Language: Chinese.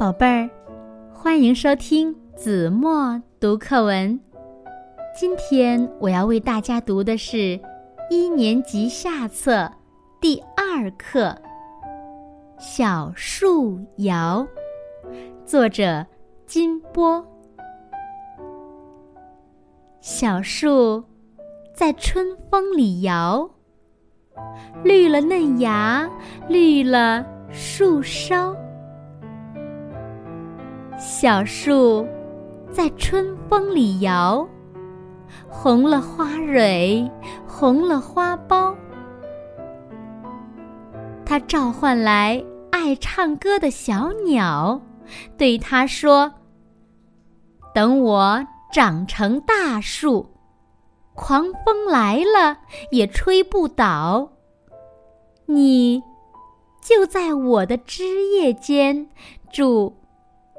宝贝儿，欢迎收听子墨读课文。今天我要为大家读的是一年级下册第二课《小树摇》，作者金波。小树在春风里摇，绿了嫩芽，绿了树梢。小树在春风里摇，红了花蕊，红了花苞。它召唤来爱唱歌的小鸟，对它说：“等我。”长成大树，狂风来了也吹不倒。你就在我的枝叶间筑